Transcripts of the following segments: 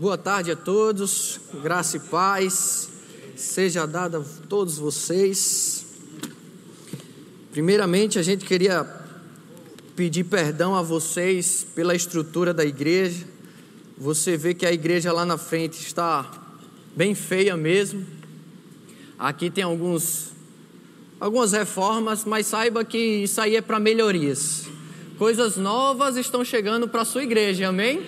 Boa tarde a todos, graça e paz seja dada a todos vocês. Primeiramente, a gente queria pedir perdão a vocês pela estrutura da igreja. Você vê que a igreja lá na frente está bem feia mesmo. Aqui tem alguns algumas reformas, mas saiba que isso aí é para melhorias. Coisas novas estão chegando para a sua igreja, amém?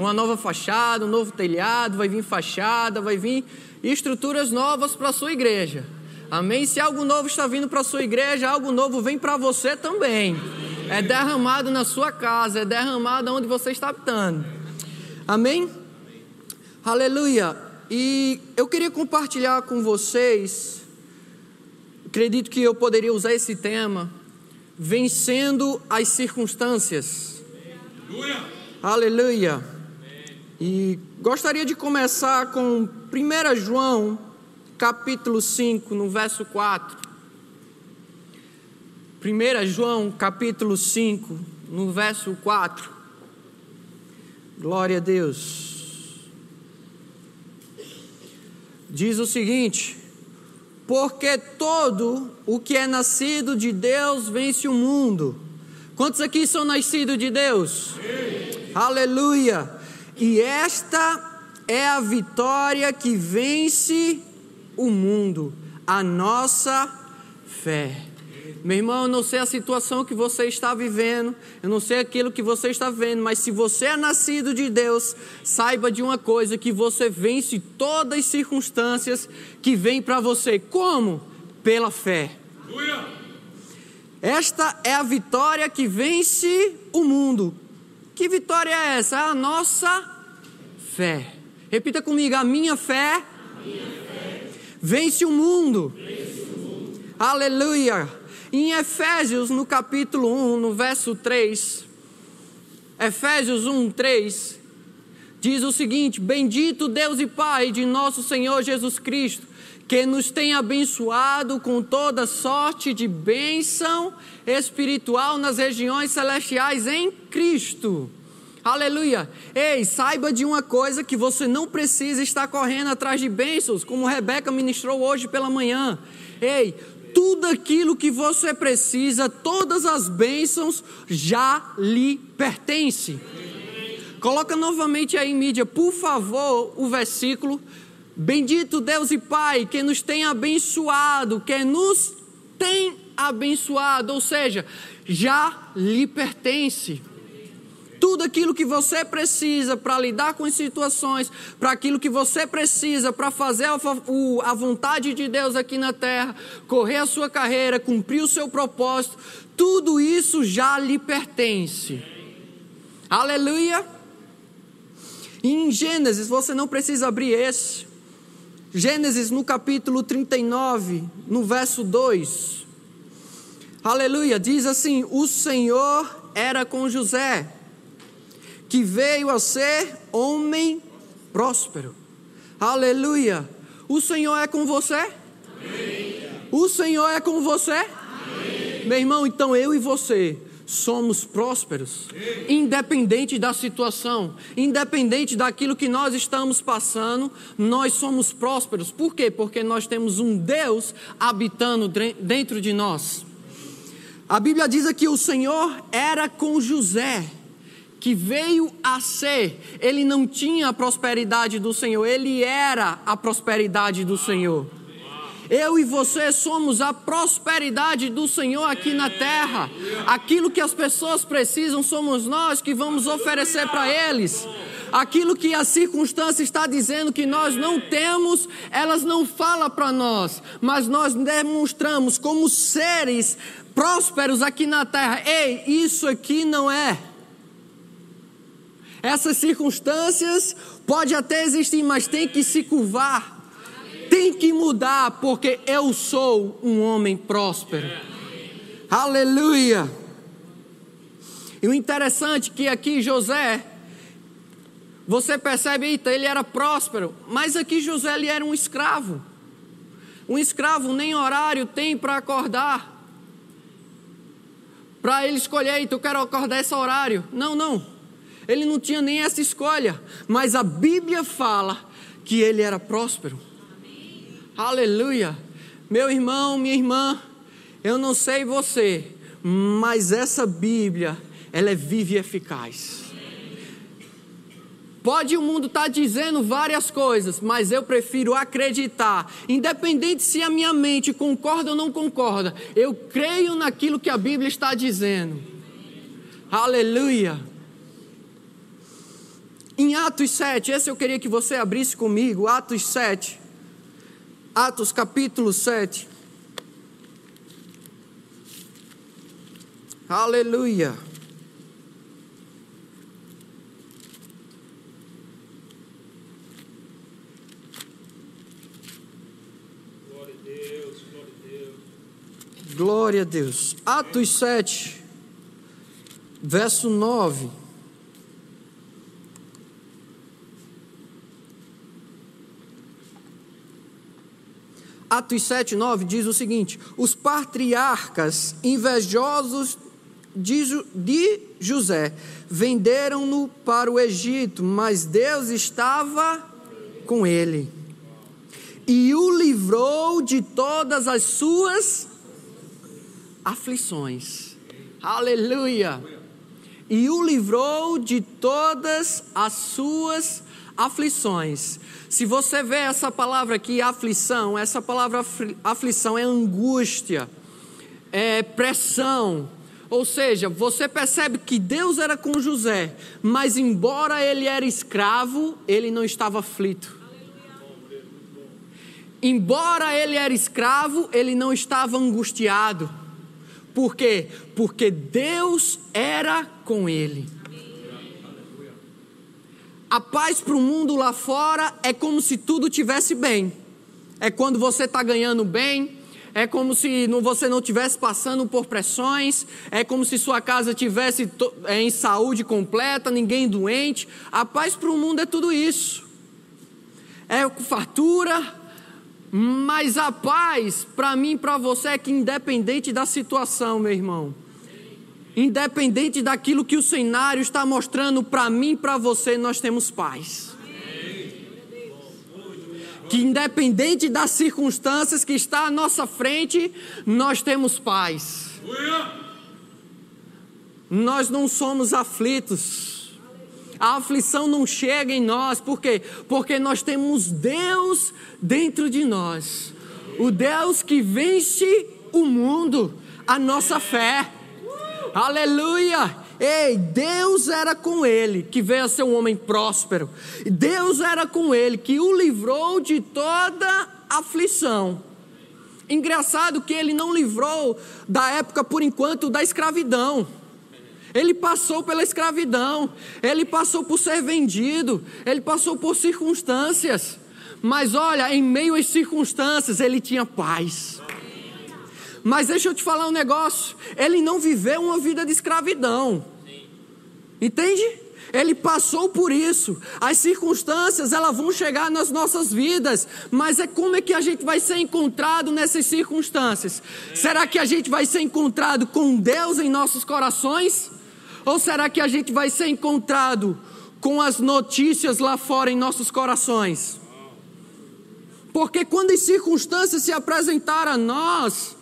Uma nova fachada, um novo telhado, vai vir fachada, vai vir estruturas novas para a sua igreja. Amém? Se algo novo está vindo para a sua igreja, algo novo vem para você também. É derramado na sua casa, é derramado onde você está habitando. Amém? Aleluia. E eu queria compartilhar com vocês, acredito que eu poderia usar esse tema, vencendo as circunstâncias. Aleluia. Aleluia. E gostaria de começar com 1 João, capítulo 5, no verso 4. 1 João, capítulo 5, no verso 4. Glória a Deus. Diz o seguinte: Porque todo o que é nascido de Deus vence o mundo. Quantos aqui são nascidos de Deus? Sim. Aleluia. E esta é a vitória que vence o mundo, a nossa fé. Meu irmão, eu não sei a situação que você está vivendo, eu não sei aquilo que você está vendo, mas se você é nascido de Deus, saiba de uma coisa: que você vence todas as circunstâncias que vêm para você. Como? Pela fé. Esta é a vitória que vence o mundo. Que vitória é essa? A nossa fé. Repita comigo: a minha fé, a minha fé. Vence, o mundo. vence o mundo. Aleluia. Em Efésios, no capítulo 1, no verso 3, Efésios 1, 3, diz o seguinte: Bendito Deus e Pai de nosso Senhor Jesus Cristo, que nos tem abençoado com toda sorte de bênção espiritual nas regiões celestiais em Cristo Aleluia. Ei, saiba de uma coisa que você não precisa estar correndo atrás de bênçãos, como Rebeca ministrou hoje pela manhã. Ei, tudo aquilo que você precisa, todas as bênçãos já lhe pertence. Coloca novamente aí, mídia, por favor, o versículo. Bendito Deus e Pai, que nos tem abençoado, que nos tem abençoado, ou seja, já lhe pertence tudo aquilo que você precisa para lidar com as situações, para aquilo que você precisa para fazer a, a vontade de Deus aqui na terra, correr a sua carreira, cumprir o seu propósito, tudo isso já lhe pertence. Aleluia! Em Gênesis, você não precisa abrir esse. Gênesis no capítulo 39, no verso 2. Aleluia, diz assim: O Senhor era com José que veio a ser homem próspero. Aleluia. O Senhor é com você? Amém. O Senhor é com você? Amém. Meu irmão, então eu e você somos prósperos, independente da situação, independente daquilo que nós estamos passando, nós somos prósperos. Por quê? Porque nós temos um Deus habitando dentro de nós. A Bíblia diz que o Senhor era com José que veio a ser, ele não tinha a prosperidade do Senhor, ele era a prosperidade do Senhor. Eu e você somos a prosperidade do Senhor aqui na terra. Aquilo que as pessoas precisam somos nós que vamos oferecer para eles. Aquilo que a circunstância está dizendo que nós não temos, elas não falam para nós, mas nós demonstramos como seres prósperos aqui na terra. Ei, isso aqui não é essas circunstâncias pode até existir, mas tem que se curvar. Tem que mudar, porque eu sou um homem próspero. Aleluia. E o interessante é que aqui José, você percebe, eita, ele era próspero, mas aqui José ele era um escravo. Um escravo nem horário tem para acordar. Para ele escolher, eita, eu quero acordar esse horário. Não, não. Ele não tinha nem essa escolha, mas a Bíblia fala que ele era próspero. Aleluia. Meu irmão, minha irmã, eu não sei você, mas essa Bíblia, ela é viva e eficaz. Pode o mundo estar tá dizendo várias coisas, mas eu prefiro acreditar, independente se a minha mente concorda ou não concorda, eu creio naquilo que a Bíblia está dizendo. Aleluia. Em Atos 7, esse eu queria que você abrisse comigo, Atos 7. Atos capítulo 7. Aleluia. Glória a Deus, glória a Deus. Glória a Deus. Atos 7, verso 9. Atos 7, 9 diz o seguinte: Os patriarcas invejosos de, José venderam-no para o Egito, mas Deus estava com ele e o livrou de todas as suas aflições. Aleluia! E o livrou de todas as suas aflições. Se você vê essa palavra aqui, aflição, essa palavra aflição é angústia, é pressão. Ou seja, você percebe que Deus era com José, mas embora ele era escravo, ele não estava aflito. Embora ele era escravo, ele não estava angustiado. Por quê? Porque Deus era com ele. A paz para o mundo lá fora é como se tudo tivesse bem. É quando você está ganhando bem, é como se você não estivesse passando por pressões, é como se sua casa tivesse é, em saúde completa, ninguém doente. A paz para o mundo é tudo isso. É fartura, mas a paz para mim para você é que independente da situação, meu irmão, Independente daquilo que o cenário está mostrando para mim e para você, nós temos paz. Que independente das circunstâncias que está à nossa frente, nós temos paz. Nós não somos aflitos. A aflição não chega em nós, por quê? Porque nós temos Deus dentro de nós. O Deus que vence o mundo, a nossa fé. Aleluia! Ei, Deus era com ele, que veio a ser um homem próspero. Deus era com ele, que o livrou de toda aflição. Engraçado que ele não livrou da época, por enquanto, da escravidão. Ele passou pela escravidão, ele passou por ser vendido, ele passou por circunstâncias. Mas olha, em meio às circunstâncias, ele tinha paz. Mas deixa eu te falar um negócio: ele não viveu uma vida de escravidão. Entende? Ele passou por isso. As circunstâncias, elas vão chegar nas nossas vidas, mas é como é que a gente vai ser encontrado nessas circunstâncias? Será que a gente vai ser encontrado com Deus em nossos corações? Ou será que a gente vai ser encontrado com as notícias lá fora em nossos corações? Porque quando as circunstâncias se apresentarem a nós,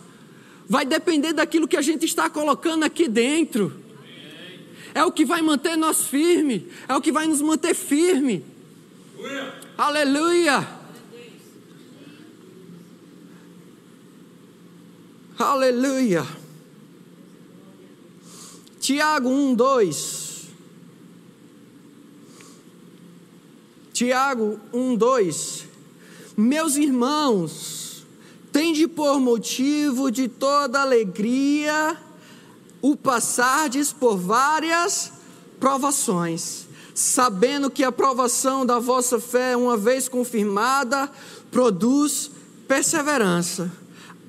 vai depender daquilo que a gente está colocando aqui dentro. É o que vai manter nós firme, é o que vai nos manter firme. Aleluia. Aleluia. Tiago 1, 2. Tiago 1, 2. Meus irmãos, Tende por motivo de toda alegria o passardes por várias provações, sabendo que a provação da vossa fé, uma vez confirmada, produz perseverança.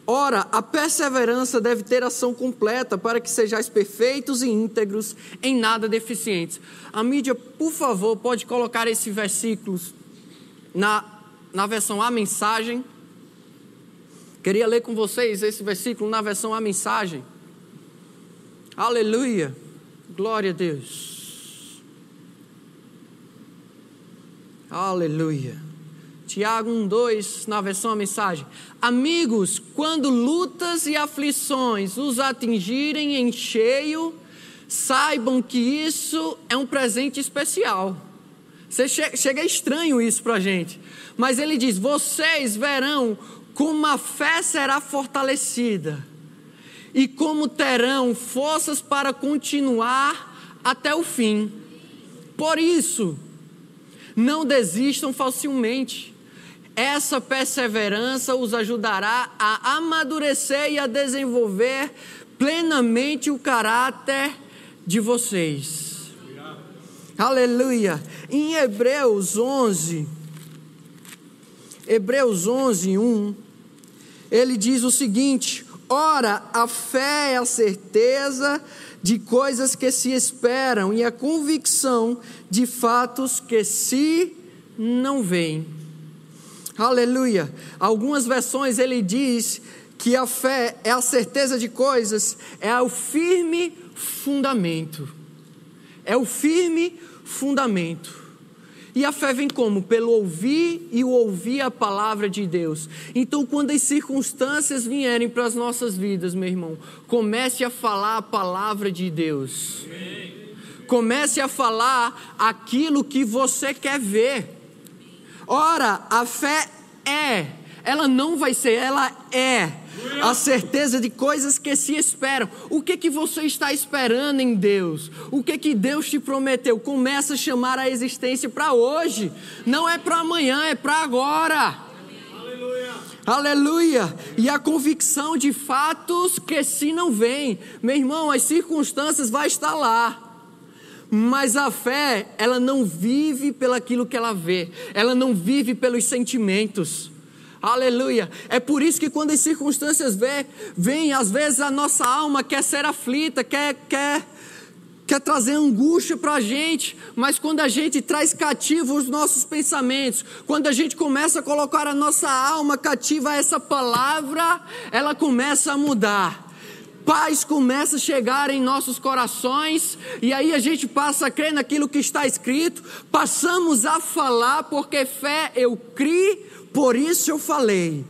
Ora, a perseverança deve ter ação completa para que sejais perfeitos e íntegros, em nada deficientes. A mídia, por favor, pode colocar esses versículos na, na versão A Mensagem. Queria ler com vocês esse versículo na versão A Mensagem. Aleluia. Glória a Deus. Aleluia. Tiago 1, 2, na versão a mensagem. Amigos, quando lutas e aflições os atingirem em cheio, saibam que isso é um presente especial. Você che chega estranho isso para a gente. Mas ele diz: vocês verão como a fé será fortalecida e como terão forças para continuar até o fim. Por isso, não desistam facilmente. Essa perseverança os ajudará a amadurecer e a desenvolver plenamente o caráter de vocês. Aleluia. Em Hebreus 11, Hebreus 11, 1, ele diz o seguinte: Ora, a fé é a certeza de coisas que se esperam e a convicção de fatos que se não veem. Aleluia. Algumas versões ele diz que a fé é a certeza de coisas, é o firme fundamento. É o firme fundamento. E a fé vem como? Pelo ouvir e ouvir a palavra de Deus. Então, quando as circunstâncias vierem para as nossas vidas, meu irmão, comece a falar a palavra de Deus. Comece a falar aquilo que você quer ver. Ora, a fé é, ela não vai ser, ela é a certeza de coisas que se esperam. O que que você está esperando em Deus? O que que Deus te prometeu? Começa a chamar a existência para hoje. Não é para amanhã, é para agora. Aleluia. Aleluia. E a convicção de fatos que se não vem. Meu irmão, as circunstâncias vai estar lá. Mas a fé, ela não vive pelaquilo que ela vê. Ela não vive pelos sentimentos. Aleluia. É por isso que quando as circunstâncias vêm, às vezes a nossa alma quer ser aflita, quer, quer, quer trazer angústia para a gente, mas quando a gente traz cativo os nossos pensamentos, quando a gente começa a colocar a nossa alma cativa a essa palavra, ela começa a mudar paz começa a chegar em nossos corações, e aí a gente passa a crer naquilo que está escrito, passamos a falar, porque fé eu criei por isso eu falei.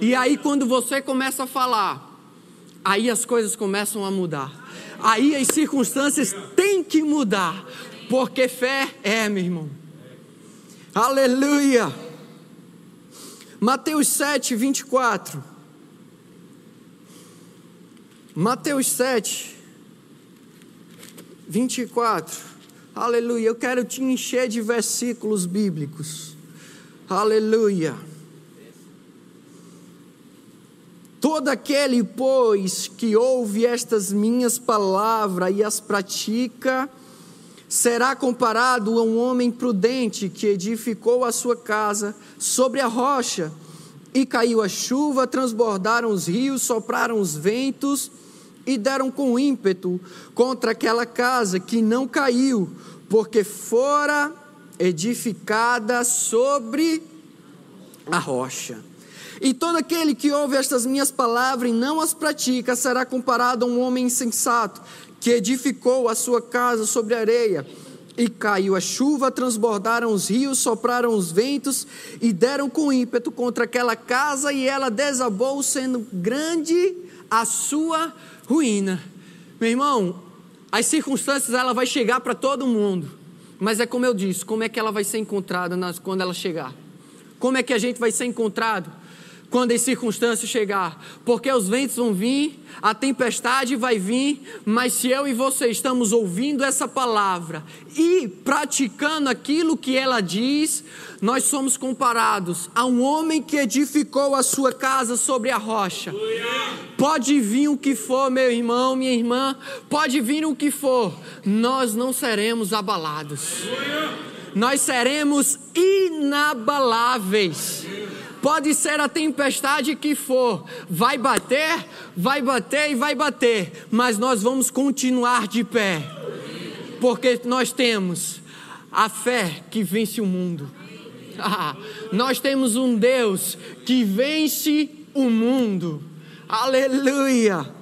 E aí, quando você começa a falar, aí as coisas começam a mudar. Aí as circunstâncias têm que mudar. Porque fé é, meu irmão. Aleluia. Mateus 7, 24. Mateus 7, 24. Aleluia. Eu quero te encher de versículos bíblicos. Aleluia. Todo aquele, pois, que ouve estas minhas palavras e as pratica, será comparado a um homem prudente que edificou a sua casa sobre a rocha, e caiu a chuva, transbordaram os rios, sopraram os ventos e deram com ímpeto contra aquela casa que não caiu, porque fora edificada sobre a rocha. E todo aquele que ouve estas minhas palavras e não as pratica será comparado a um homem insensato que edificou a sua casa sobre areia. E caiu a chuva, transbordaram os rios, sopraram os ventos e deram com ímpeto contra aquela casa e ela desabou, sendo grande a sua ruína. Meu irmão, as circunstâncias ela vai chegar para todo mundo. Mas é como eu disse, como é que ela vai ser encontrada nas, quando ela chegar? Como é que a gente vai ser encontrado? Quando as circunstâncias chegar, porque os ventos vão vir, a tempestade vai vir, mas se eu e você estamos ouvindo essa palavra e praticando aquilo que ela diz, nós somos comparados a um homem que edificou a sua casa sobre a rocha. Pode vir o que for, meu irmão, minha irmã, pode vir o que for, nós não seremos abalados. Nós seremos inabaláveis. Pode ser a tempestade que for, vai bater, vai bater e vai bater, mas nós vamos continuar de pé, porque nós temos a fé que vence o mundo. Ah, nós temos um Deus que vence o mundo. Aleluia.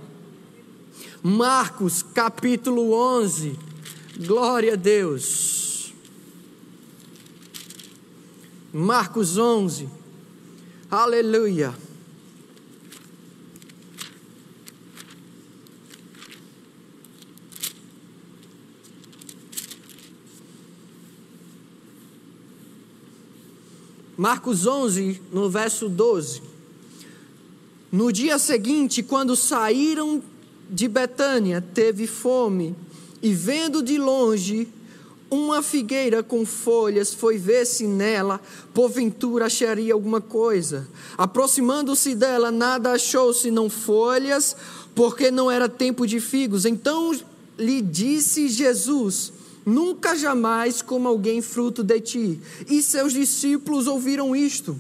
Marcos capítulo 11. Glória a Deus. Marcos 11. Aleluia. Marcos 11, no verso 12. No dia seguinte, quando saíram de Betânia, teve fome, e vendo de longe uma figueira com folhas, foi ver se nela, porventura, acharia alguma coisa. Aproximando-se dela, nada achou senão folhas, porque não era tempo de figos. Então lhe disse Jesus: Nunca jamais coma alguém fruto de ti. E seus discípulos ouviram isto.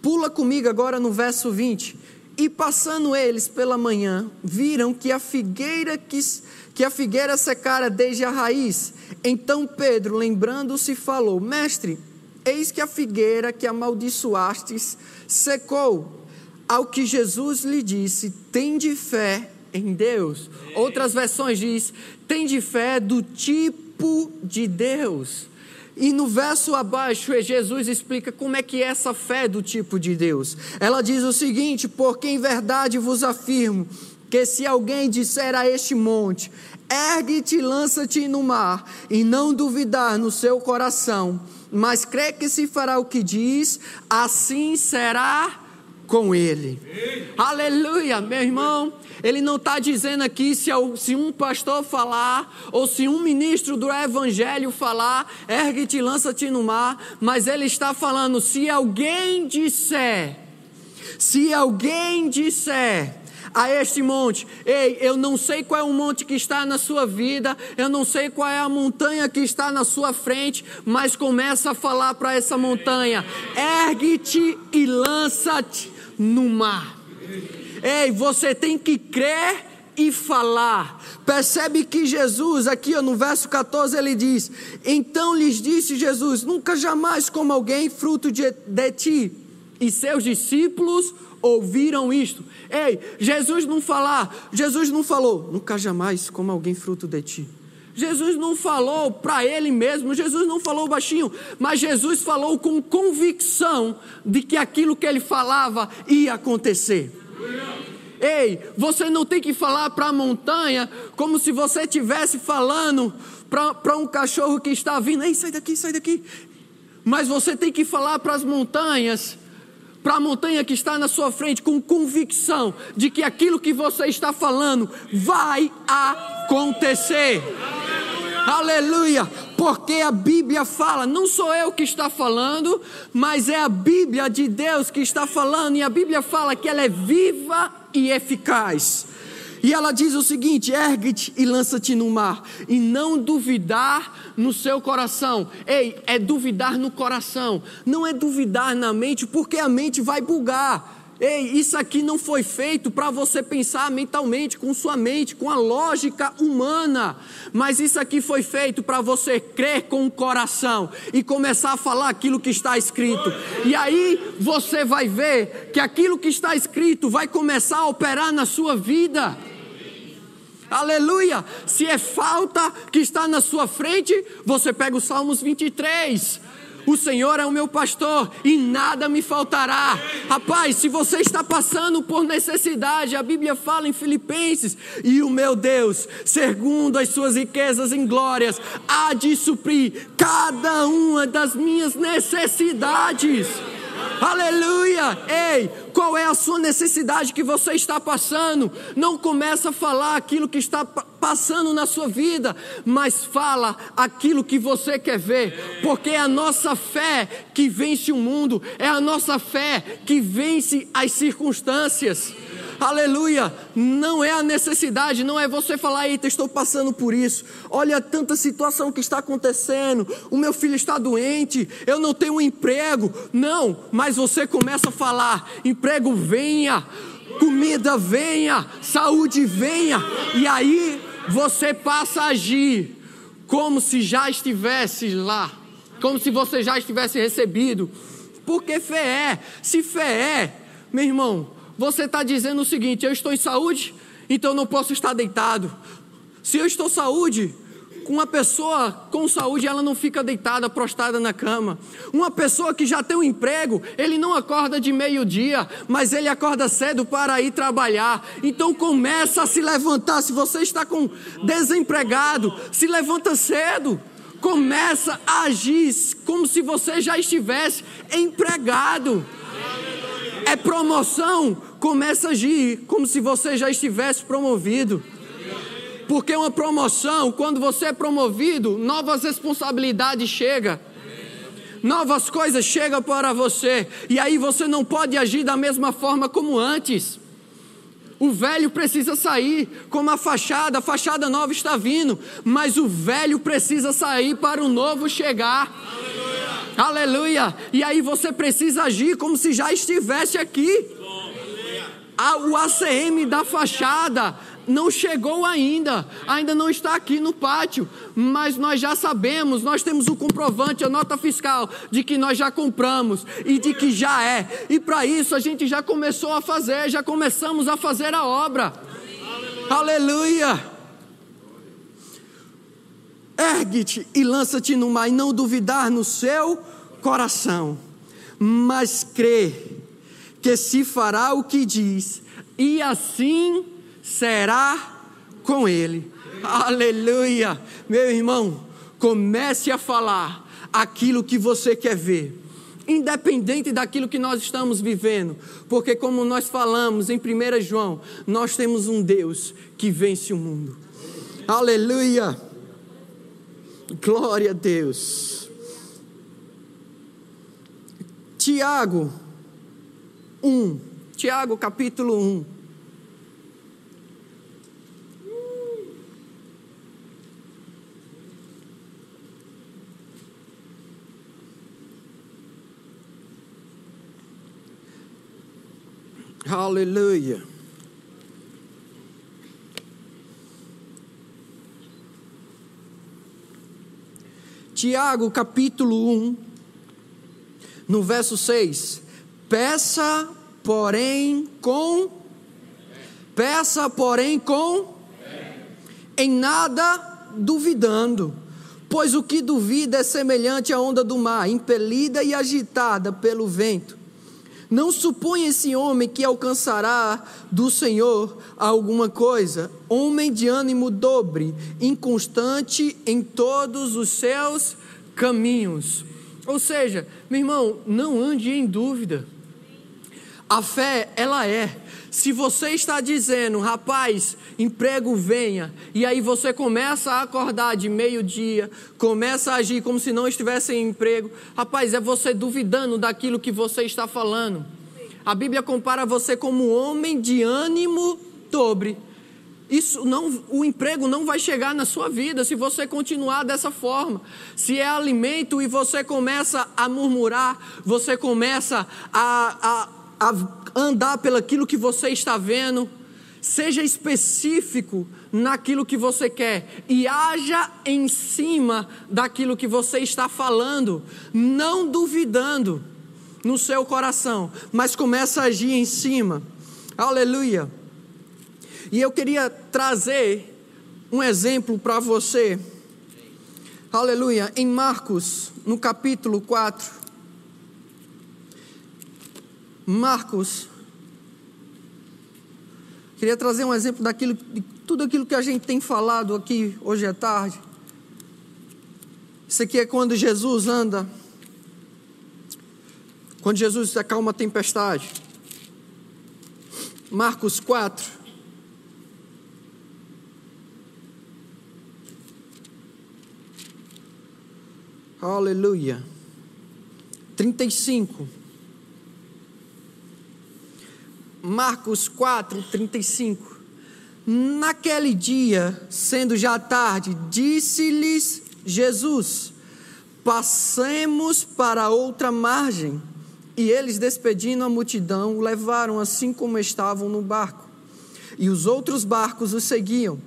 Pula comigo agora no verso 20. E passando eles pela manhã, viram que a figueira que, que a figueira secara desde a raiz. Então Pedro, lembrando-se, falou: Mestre, eis que a figueira que amaldiçoastes secou. Ao que Jesus lhe disse: Tende fé em Deus. Outras versões diz: Tende fé do tipo de Deus. E no verso abaixo, Jesus explica como é que é essa fé do tipo de Deus. Ela diz o seguinte: Porque em verdade vos afirmo que se alguém disser a este monte, ergue-te e lança-te no mar, e não duvidar no seu coração, mas crê que se fará o que diz, assim será com ele. Aleluia, meu irmão. Ele não está dizendo aqui se, se, um pastor falar, ou se um ministro do evangelho falar, ergue-te lança-te no mar, mas ele está falando: se alguém disser, se alguém disser, a este monte. Ei, eu não sei qual é o monte que está na sua vida, eu não sei qual é a montanha que está na sua frente, mas começa a falar para essa montanha: ergue-te e lança-te no mar. Ei, você tem que crer e falar. Percebe que Jesus, aqui no verso 14, ele diz: Então lhes disse Jesus: Nunca jamais coma alguém fruto de, de ti. E seus discípulos ouviram isto. Ei, Jesus não falar, Jesus não falou, nunca jamais coma alguém fruto de ti. Jesus não falou para ele mesmo, Jesus não falou baixinho, mas Jesus falou com convicção de que aquilo que ele falava ia acontecer. Ei, você não tem que falar para a montanha como se você estivesse falando para um cachorro que está vindo. Ei, sai daqui, sai daqui. Mas você tem que falar para as montanhas, para a montanha que está na sua frente, com convicção de que aquilo que você está falando vai acontecer. Aleluia! Porque a Bíblia fala, não sou eu que está falando, mas é a Bíblia de Deus que está falando, e a Bíblia fala que ela é viva e eficaz. E ela diz o seguinte: ergue-te e lança-te no mar, e não duvidar no seu coração. Ei, é duvidar no coração, não é duvidar na mente, porque a mente vai bugar. Ei, isso aqui não foi feito para você pensar mentalmente, com sua mente, com a lógica humana, mas isso aqui foi feito para você crer com o coração e começar a falar aquilo que está escrito. E aí você vai ver que aquilo que está escrito vai começar a operar na sua vida. Aleluia! Se é falta que está na sua frente, você pega o Salmos 23. O Senhor é o meu pastor e nada me faltará. Rapaz, se você está passando por necessidade, a Bíblia fala em Filipenses: e o meu Deus, segundo as suas riquezas em glórias, há de suprir cada uma das minhas necessidades. Aleluia! Ei, qual é a sua necessidade que você está passando? Não começa a falar aquilo que está passando na sua vida, mas fala aquilo que você quer ver, porque é a nossa fé que vence o mundo, é a nossa fé que vence as circunstâncias aleluia, não é a necessidade, não é você falar, eita, estou passando por isso, olha tanta situação que está acontecendo, o meu filho está doente, eu não tenho um emprego, não, mas você começa a falar, emprego venha, comida venha, saúde venha, e aí você passa a agir como se já estivesse lá, como se você já estivesse recebido, porque fé é, se fé é, meu irmão, você está dizendo o seguinte: eu estou em saúde, então não posso estar deitado. Se eu estou saúde, Uma pessoa com saúde, ela não fica deitada, prostrada na cama. Uma pessoa que já tem um emprego, ele não acorda de meio-dia, mas ele acorda cedo para ir trabalhar. Então começa a se levantar. Se você está com desempregado, se levanta cedo. Começa a agir como se você já estivesse empregado. É promoção, começa a agir como se você já estivesse promovido. Porque uma promoção, quando você é promovido, novas responsabilidades chegam. Novas coisas chegam para você. E aí você não pode agir da mesma forma como antes. O velho precisa sair, como a fachada, a fachada nova está vindo, mas o velho precisa sair para o novo chegar. Aleluia! Aleluia. E aí você precisa agir como se já estivesse aqui. O ACM da fachada não chegou ainda, ainda não está aqui no pátio, mas nós já sabemos, nós temos o comprovante, a nota fiscal de que nós já compramos e de que já é. E para isso a gente já começou a fazer, já começamos a fazer a obra. Aleluia! Aleluia. Ergue-te e lança-te no mar, e não duvidar no seu coração, mas crê que se fará o que diz, e assim será com ele. Aleluia. Meu irmão, comece a falar aquilo que você quer ver. Independente daquilo que nós estamos vivendo, porque, como nós falamos em 1 João, nós temos um Deus que vence o mundo. Aleluia! Glória a Deus. Tiago 1, Tiago capítulo 1. Aleluia. Tiago capítulo 1, no verso 6. Peça, porém, com. Peça, porém, com. Em nada duvidando. Pois o que duvida é semelhante à onda do mar, impelida e agitada pelo vento. Não supõe esse homem que alcançará do Senhor alguma coisa. Homem de ânimo dobre, inconstante em todos os seus caminhos. Ou seja, meu irmão, não ande em dúvida. A fé, ela é. Se você está dizendo, rapaz, emprego venha, e aí você começa a acordar de meio-dia, começa a agir como se não estivesse em emprego, rapaz, é você duvidando daquilo que você está falando. A Bíblia compara você como homem de ânimo dobre. Isso não, o emprego não vai chegar na sua vida se você continuar dessa forma. Se é alimento e você começa a murmurar, você começa a, a andar pelaquilo que você está vendo, seja específico naquilo que você quer e haja em cima daquilo que você está falando, não duvidando no seu coração, mas começa a agir em cima. Aleluia. E eu queria trazer um exemplo para você. Aleluia. Em Marcos, no capítulo 4. Marcos Queria trazer um exemplo daquilo, de tudo aquilo que a gente tem falado aqui hoje à tarde. Isso aqui é quando Jesus anda, quando Jesus acalma a tempestade. Marcos 4. Aleluia. 35. Marcos 4, 35. Naquele dia, sendo já tarde, disse-lhes Jesus: Passemos para outra margem. E eles, despedindo a multidão, o levaram assim como estavam no barco. E os outros barcos o seguiam.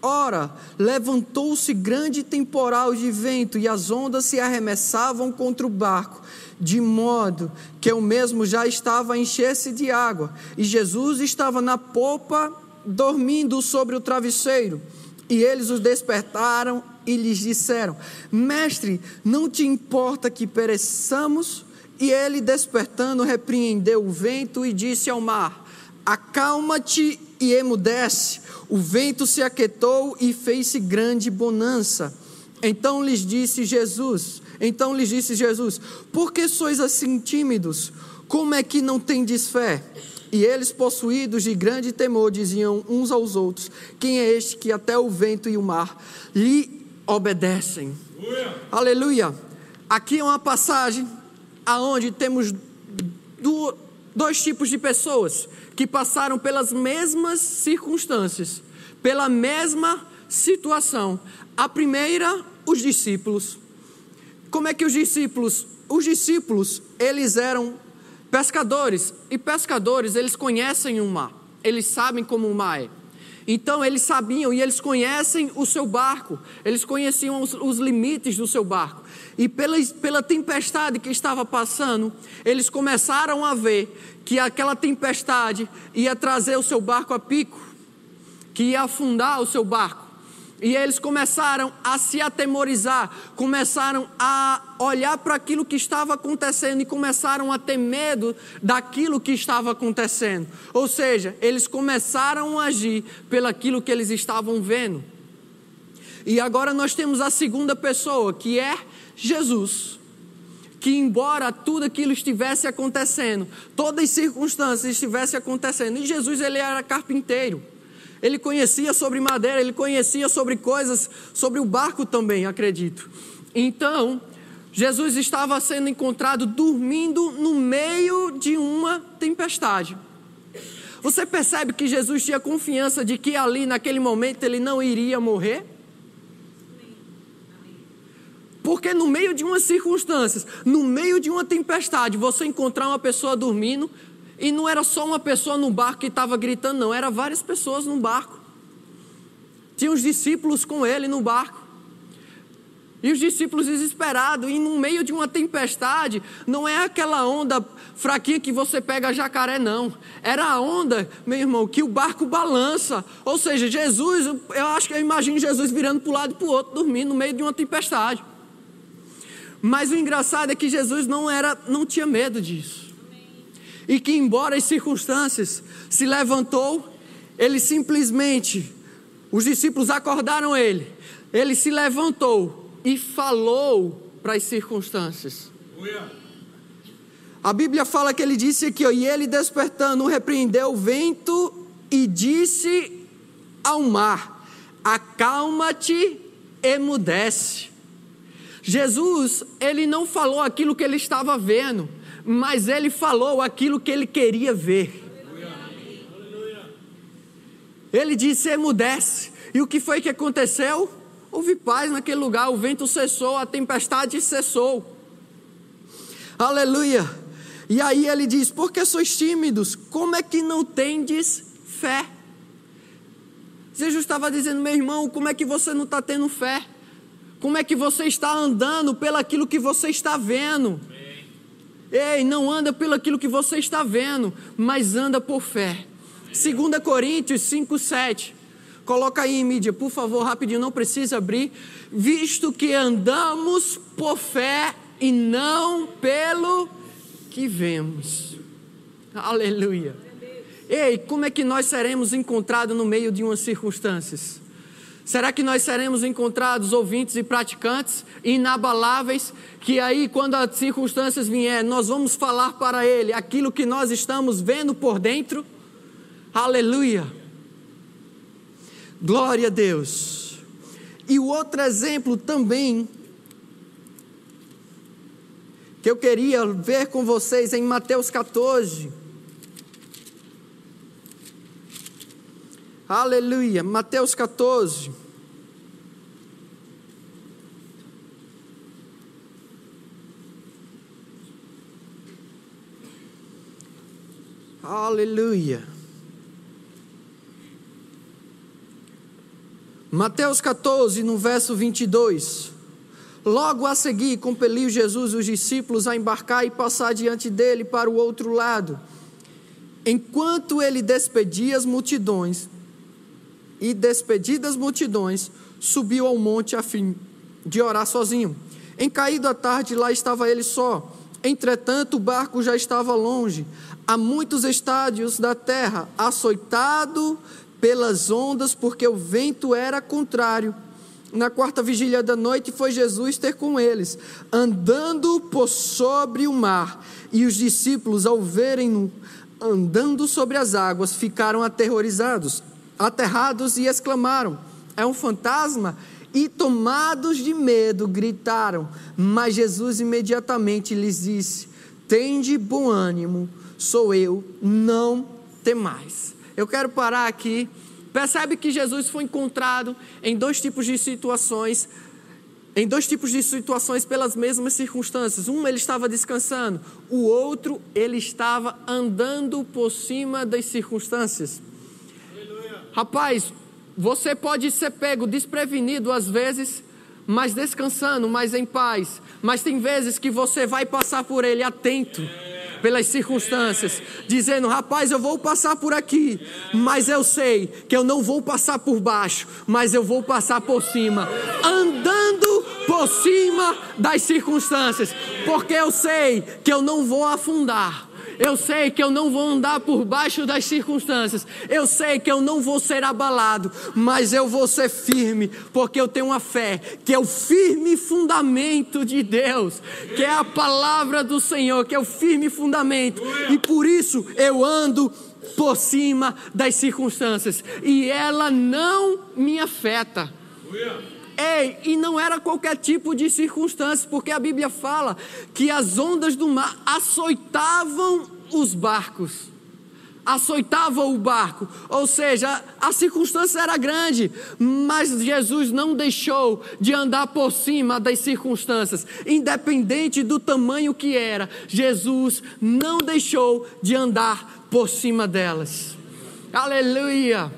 Ora, levantou-se grande temporal de vento, e as ondas se arremessavam contra o barco, de modo que o mesmo já estava a encher-se de água, e Jesus estava na popa, dormindo sobre o travesseiro. E eles os despertaram e lhes disseram: Mestre, não te importa que pereçamos? E ele, despertando, repreendeu o vento e disse ao mar: Acalma-te e emudece. O vento se aquietou e fez-se grande bonança. Então lhes disse Jesus: Então lhes disse Jesus: Por que sois assim tímidos? Como é que não tendes fé? E eles, possuídos de grande temor, diziam uns aos outros: Quem é este que até o vento e o mar lhe obedecem? Aleluia! Aleluia. Aqui é uma passagem aonde temos dois tipos de pessoas que passaram pelas mesmas circunstâncias, pela mesma situação. A primeira, os discípulos. Como é que os discípulos? Os discípulos, eles eram Pescadores e pescadores, eles conhecem o mar, eles sabem como o mar é. Então eles sabiam e eles conhecem o seu barco, eles conheciam os, os limites do seu barco. E pela, pela tempestade que estava passando, eles começaram a ver que aquela tempestade ia trazer o seu barco a pico, que ia afundar o seu barco. E eles começaram a se atemorizar, começaram a olhar para aquilo que estava acontecendo e começaram a ter medo daquilo que estava acontecendo. Ou seja, eles começaram a agir pelaquilo que eles estavam vendo. E agora nós temos a segunda pessoa, que é Jesus. Que embora tudo aquilo estivesse acontecendo, todas as circunstâncias estivessem acontecendo, e Jesus ele era carpinteiro. Ele conhecia sobre madeira, ele conhecia sobre coisas, sobre o barco também, acredito. Então, Jesus estava sendo encontrado dormindo no meio de uma tempestade. Você percebe que Jesus tinha confiança de que ali, naquele momento, ele não iria morrer? Porque no meio de umas circunstâncias, no meio de uma tempestade, você encontrar uma pessoa dormindo, e não era só uma pessoa no barco que estava gritando, não, era várias pessoas no barco. Tinha os discípulos com ele no barco. E os discípulos desesperados, e no meio de uma tempestade, não é aquela onda fraquinha que você pega jacaré, não. Era a onda, meu irmão, que o barco balança. Ou seja, Jesus, eu acho que eu imagino Jesus virando para um lado e para o outro, dormindo no meio de uma tempestade. Mas o engraçado é que Jesus não era, não tinha medo disso e que, embora as circunstâncias se levantou, ele simplesmente, os discípulos acordaram ele, ele se levantou e falou para as circunstâncias. A Bíblia fala que ele disse aqui, ó, e ele despertando repreendeu o vento e disse ao mar: Acalma-te, emudece. Jesus, ele não falou aquilo que ele estava vendo mas ele falou aquilo que ele queria ver. Ele disse: emudece. E o que foi que aconteceu? Houve paz naquele lugar, o vento cessou, a tempestade cessou. Aleluia. E aí ele diz: Por que sois tímidos? Como é que não tendes fé? Jesus estava dizendo, meu irmão, como é que você não está tendo fé? Como é que você está andando pelaquilo que você está vendo? Ei, não anda pelo aquilo que você está vendo, mas anda por fé. 2 Coríntios 5, 7. Coloca aí em mídia, por favor, rapidinho, não precisa abrir. Visto que andamos por fé e não pelo que vemos. Aleluia. Ei, como é que nós seremos encontrados no meio de umas circunstâncias? Será que nós seremos encontrados ouvintes e praticantes inabaláveis, que aí, quando as circunstâncias vierem, nós vamos falar para Ele aquilo que nós estamos vendo por dentro? Aleluia! Glória a Deus! E o outro exemplo também, que eu queria ver com vocês em Mateus 14. Aleluia. Mateus 14. Aleluia. Mateus 14, no verso 22. Logo a seguir, compeliu Jesus os discípulos a embarcar e passar diante dele para o outro lado. Enquanto ele despedia as multidões, e despedidas multidões, subiu ao monte a fim de orar sozinho. Em caído a tarde, lá estava ele só. Entretanto, o barco já estava longe, a muitos estádios da terra, açoitado pelas ondas, porque o vento era contrário. Na quarta vigília da noite foi Jesus ter com eles, andando por sobre o mar. E os discípulos, ao verem-no andando sobre as águas, ficaram aterrorizados, aterrados e exclamaram: É um fantasma? E tomados de medo, gritaram. Mas Jesus imediatamente lhes disse: Tende bom ânimo, sou eu, não temais. Eu quero parar aqui Percebe que Jesus foi encontrado em dois tipos de situações, em dois tipos de situações pelas mesmas circunstâncias. Um ele estava descansando, o outro ele estava andando por cima das circunstâncias. Rapaz, você pode ser pego desprevenido às vezes, mas descansando, mas em paz. Mas tem vezes que você vai passar por ele atento. Pelas circunstâncias, dizendo: rapaz, eu vou passar por aqui, mas eu sei que eu não vou passar por baixo, mas eu vou passar por cima, andando por cima das circunstâncias, porque eu sei que eu não vou afundar eu sei que eu não vou andar por baixo das circunstâncias. Eu sei que eu não vou ser abalado, mas eu vou ser firme, porque eu tenho uma fé que é o firme fundamento de Deus, que é a palavra do Senhor, que é o firme fundamento. E por isso eu ando por cima das circunstâncias e ela não me afeta. Ei, e não era qualquer tipo de circunstância, porque a Bíblia fala que as ondas do mar açoitavam os barcos. Açoitava o barco, ou seja, a circunstância era grande, mas Jesus não deixou de andar por cima das circunstâncias, independente do tamanho que era, Jesus não deixou de andar por cima delas. Aleluia!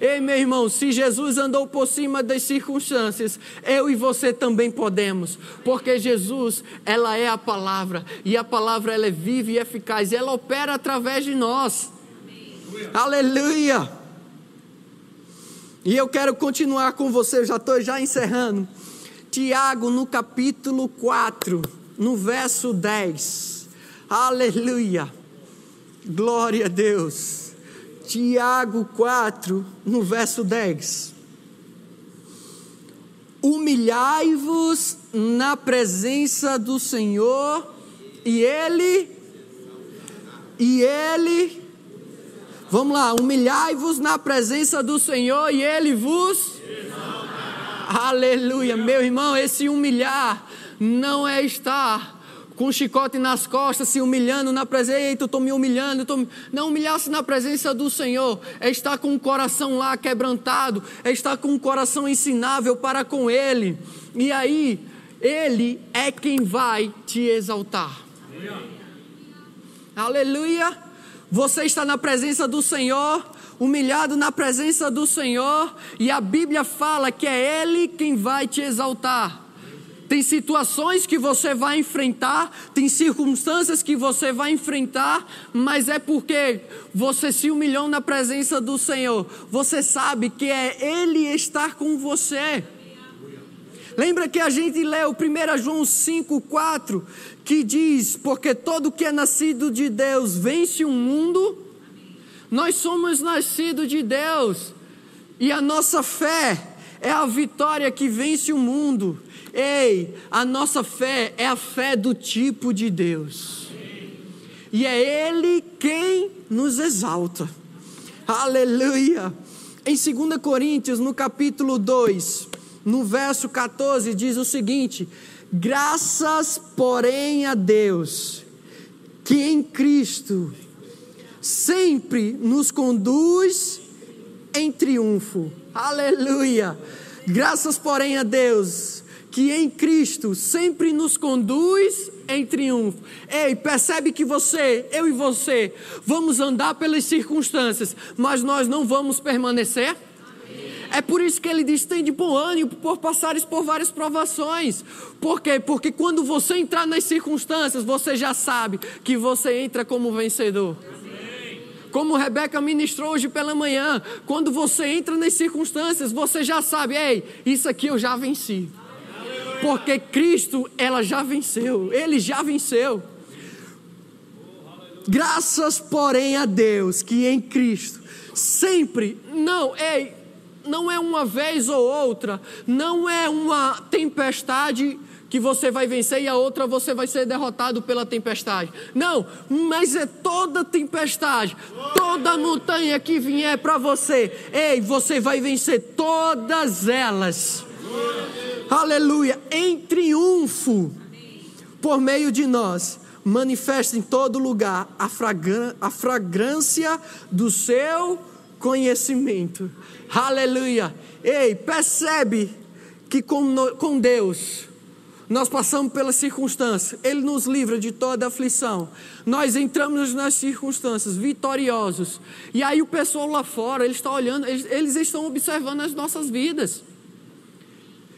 Ei, meu irmão, se Jesus andou por cima das circunstâncias, eu e você também podemos, porque Jesus, ela é a palavra, e a palavra ela é viva e eficaz, e ela opera através de nós. Aleluia. Aleluia. E eu quero continuar com você, eu já estou já encerrando. Tiago, no capítulo 4, no verso 10. Aleluia. Glória a Deus. Tiago 4, no verso 10. Humilhai-vos na presença do Senhor, e Ele, e Ele, vamos lá, humilhai-vos na presença do Senhor, e Ele vos. Aleluia, meu irmão, esse humilhar não é estar com um chicote nas costas, se humilhando na presença, eita, eu estou me humilhando, tô... não humilhar-se na presença do Senhor, é estar com o coração lá quebrantado, é estar com o coração ensinável para com Ele, e aí, Ele é quem vai te exaltar. Aleluia. Aleluia. Você está na presença do Senhor, humilhado na presença do Senhor, e a Bíblia fala que é Ele quem vai te exaltar. Tem situações que você vai enfrentar, tem circunstâncias que você vai enfrentar, mas é porque você se humilhou na presença do Senhor. Você sabe que é Ele estar com você. Lembra que a gente leu 1 João 5,4 que diz: Porque todo que é nascido de Deus vence o mundo. Nós somos nascidos de Deus e a nossa fé é a vitória que vence o mundo. Ei, a nossa fé é a fé do tipo de Deus. E é Ele quem nos exalta. Aleluia. Em 2 Coríntios, no capítulo 2, no verso 14, diz o seguinte: Graças, porém, a Deus, que em Cristo sempre nos conduz em triunfo. Aleluia. Graças, porém, a Deus, que em Cristo sempre nos conduz em triunfo. Ei, percebe que você, eu e você, vamos andar pelas circunstâncias, mas nós não vamos permanecer? É por isso que ele diz: tem de bom ânimo por passares por várias provações. Por quê? Porque quando você entrar nas circunstâncias, você já sabe que você entra como vencedor. Como Rebeca ministrou hoje pela manhã, quando você entra nas circunstâncias, você já sabe, ei, isso aqui eu já venci. Porque Cristo, ela já venceu, ele já venceu. Graças, porém, a Deus que em Cristo sempre, não, ei, não é uma vez ou outra, não é uma tempestade que você vai vencer e a outra você vai ser derrotado pela tempestade. Não, mas é toda tempestade, toda montanha que vier para você, ei, você vai vencer todas elas. Aleluia, em triunfo, por meio de nós, manifesta em todo lugar a, a fragrância do seu conhecimento. Aleluia. Ei, percebe que com, com Deus nós passamos pelas circunstâncias, Ele nos livra de toda aflição. Nós entramos nas circunstâncias vitoriosos. E aí o pessoal lá fora, ele está olhando, eles, eles estão observando as nossas vidas.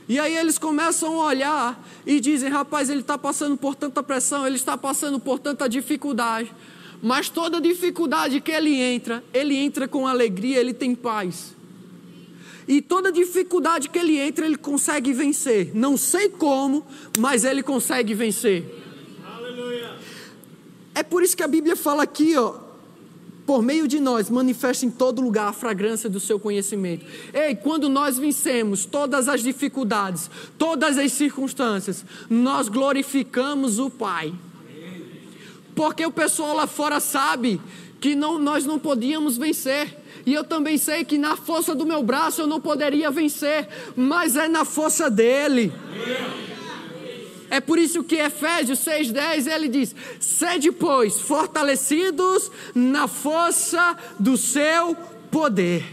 E aí eles começam a olhar e dizem: rapaz, ele está passando por tanta pressão, ele está passando por tanta dificuldade. Mas toda dificuldade que ele entra, ele entra com alegria, ele tem paz. E toda dificuldade que ele entra, ele consegue vencer. Não sei como, mas ele consegue vencer. Aleluia. É por isso que a Bíblia fala aqui, ó, por meio de nós, manifesta em todo lugar a fragrância do seu conhecimento. Ei, quando nós vencemos todas as dificuldades, todas as circunstâncias, nós glorificamos o Pai. Porque o pessoal lá fora sabe que não, nós não podíamos vencer. E eu também sei que na força do meu braço eu não poderia vencer, mas é na força dele. É por isso que Efésios 6,10 ele diz: Sede, pois, fortalecidos na força do seu poder.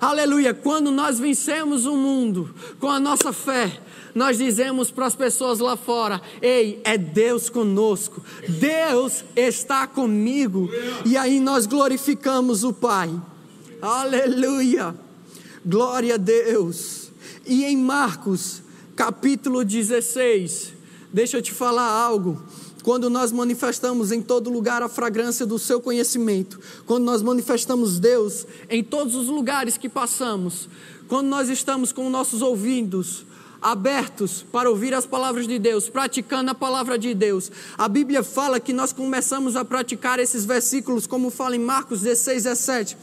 Aleluia. Quando nós vencemos o mundo com a nossa fé, nós dizemos para as pessoas lá fora: Ei, é Deus conosco, Deus está comigo, e aí nós glorificamos o Pai. Aleluia, glória a Deus. E em Marcos, capítulo 16, deixa eu te falar algo quando nós manifestamos em todo lugar a fragrância do seu conhecimento, quando nós manifestamos Deus em todos os lugares que passamos, quando nós estamos com nossos ouvidos abertos para ouvir as palavras de Deus, praticando a palavra de Deus. A Bíblia fala que nós começamos a praticar esses versículos, como fala em Marcos 16, 17,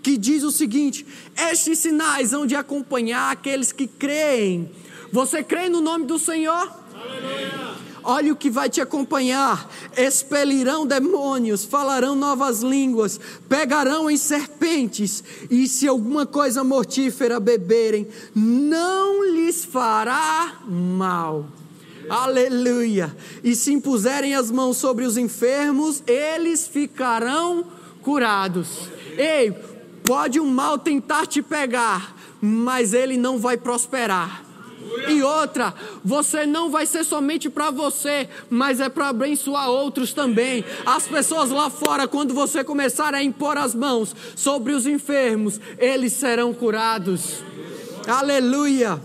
que diz o seguinte: Estes sinais hão de acompanhar aqueles que creem. Você crê no nome do Senhor? Aleluia. Olha o que vai te acompanhar: expelirão demônios, falarão novas línguas, pegarão em serpentes, e se alguma coisa mortífera beberem, não lhes fará mal. Aleluia! E se impuserem as mãos sobre os enfermos, eles ficarão curados. Ei, pode um mal tentar te pegar, mas ele não vai prosperar e outra, você não vai ser somente para você, mas é para abençoar outros também. As pessoas lá fora, quando você começar a impor as mãos sobre os enfermos, eles serão curados. Aleluia.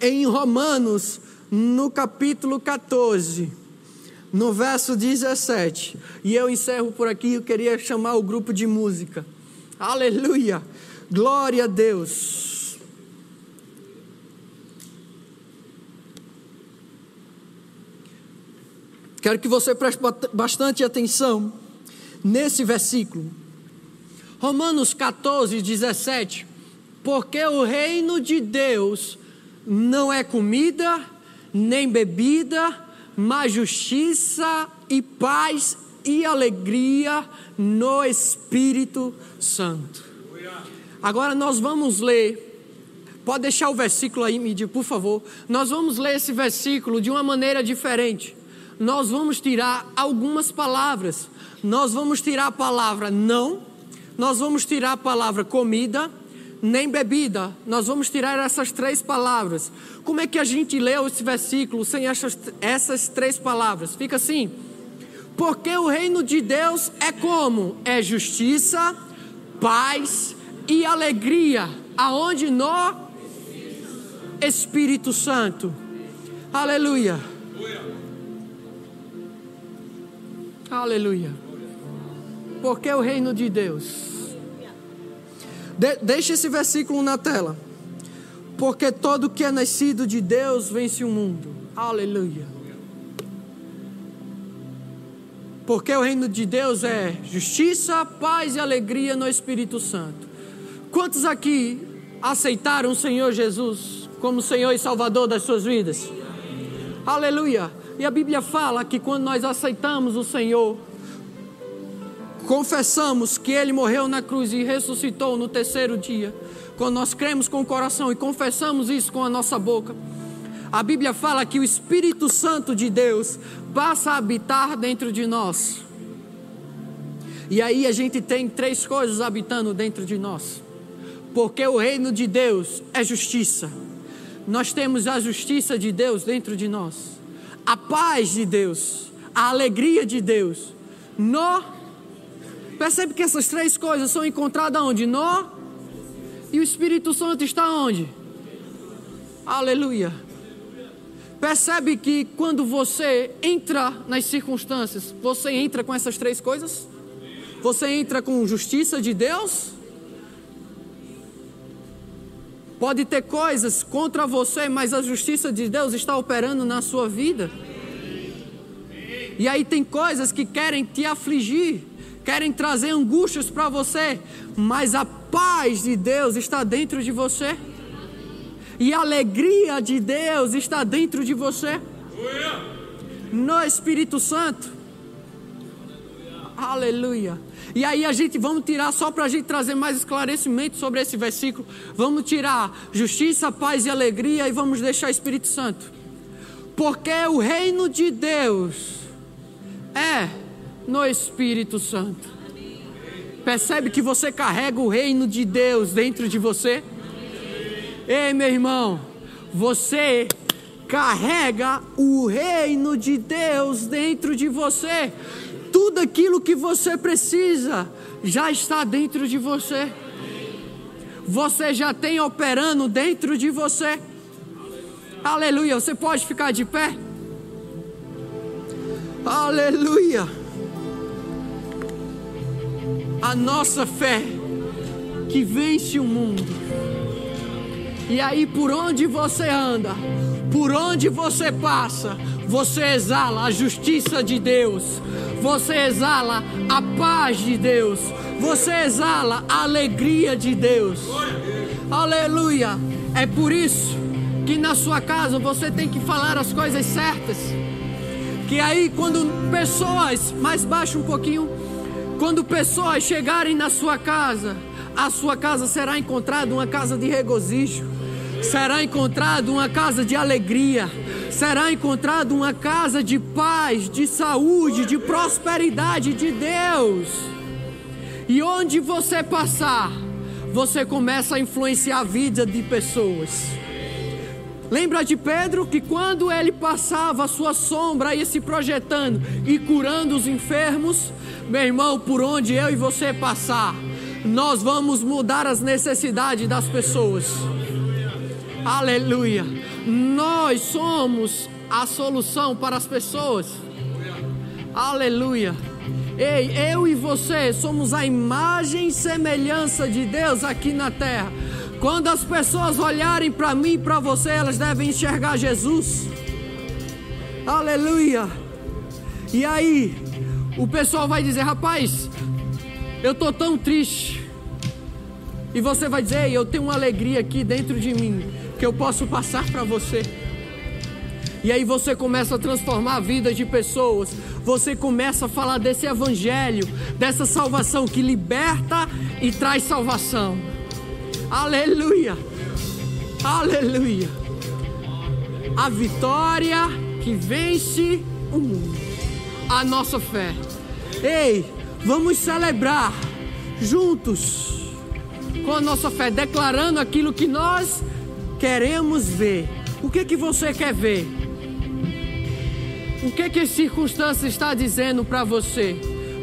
Em Romanos, no capítulo 14, no verso 17, e eu encerro por aqui, eu queria chamar o grupo de música. Aleluia. Glória a Deus. Quero que você preste bastante atenção nesse versículo. Romanos 14, 17. Porque o reino de Deus não é comida, nem bebida, mas justiça e paz e alegria no Espírito Santo. Agora nós vamos ler. Pode deixar o versículo aí, me por favor. Nós vamos ler esse versículo de uma maneira diferente nós vamos tirar algumas palavras. Nós vamos tirar a palavra não, nós vamos tirar a palavra comida, nem bebida. Nós vamos tirar essas três palavras. Como é que a gente leu esse versículo sem essas, essas três palavras? Fica assim: porque o reino de Deus é como? É justiça, paz e alegria. Aonde no Espírito Santo. Aleluia. Aleluia. Porque o reino de Deus. De, deixa esse versículo na tela. Porque todo que é nascido de Deus vence o mundo. Aleluia. Porque o reino de Deus é justiça, paz e alegria no Espírito Santo. Quantos aqui aceitaram o Senhor Jesus como Senhor e Salvador das suas vidas? Aleluia. E a Bíblia fala que quando nós aceitamos o Senhor, confessamos que Ele morreu na cruz e ressuscitou no terceiro dia, quando nós cremos com o coração e confessamos isso com a nossa boca, a Bíblia fala que o Espírito Santo de Deus passa a habitar dentro de nós. E aí a gente tem três coisas habitando dentro de nós. Porque o reino de Deus é justiça. Nós temos a justiça de Deus dentro de nós. A paz de Deus, a alegria de Deus. No Percebe que essas três coisas são encontradas onde? No E o Espírito Santo está onde? Aleluia. Percebe que quando você entra nas circunstâncias, você entra com essas três coisas? Você entra com justiça de Deus? Pode ter coisas contra você, mas a justiça de Deus está operando na sua vida. E aí tem coisas que querem te afligir, querem trazer angústias para você, mas a paz de Deus está dentro de você e a alegria de Deus está dentro de você. No Espírito Santo. Aleluia. E aí a gente vamos tirar só para a gente trazer mais esclarecimento sobre esse versículo. Vamos tirar justiça, paz e alegria e vamos deixar Espírito Santo. Porque o reino de Deus é no Espírito Santo. Percebe que você carrega o reino de Deus dentro de você? Ei, meu irmão, você carrega o reino de Deus dentro de você. Tudo aquilo que você precisa já está dentro de você. Você já tem operando dentro de você. Aleluia. Você pode ficar de pé? Aleluia. A nossa fé que vence o mundo e aí, por onde você anda, por onde você passa, você exala a justiça de Deus, você exala a paz de Deus, você exala a alegria de Deus. Aleluia! É por isso que na sua casa você tem que falar as coisas certas. Que aí, quando pessoas, mais baixo um pouquinho, quando pessoas chegarem na sua casa, a sua casa será encontrada uma casa de regozijo será encontrado uma casa de alegria, será encontrado uma casa de paz, de saúde, de prosperidade de Deus. E onde você passar, você começa a influenciar a vida de pessoas. Lembra de Pedro que quando ele passava, a sua sombra ia se projetando e curando os enfermos? Meu irmão, por onde eu e você passar, nós vamos mudar as necessidades das pessoas. Aleluia. Nós somos a solução para as pessoas. Aleluia. Ei, eu e você somos a imagem e semelhança de Deus aqui na terra. Quando as pessoas olharem para mim e para você, elas devem enxergar Jesus. Aleluia. E aí, o pessoal vai dizer: rapaz, eu tô tão triste. E você vai dizer: Ei, eu tenho uma alegria aqui dentro de mim que eu posso passar para você. E aí você começa a transformar a vida de pessoas. Você começa a falar desse evangelho, dessa salvação que liberta e traz salvação. Aleluia! Aleluia! A vitória que vence o mundo. A nossa fé. Ei, vamos celebrar juntos com a nossa fé, declarando aquilo que nós queremos ver. O que que você quer ver? O que que a circunstância está dizendo para você?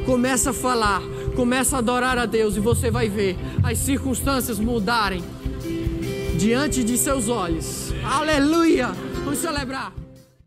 Começa a falar, começa a adorar a Deus e você vai ver as circunstâncias mudarem diante de seus olhos. Aleluia! Vamos celebrar.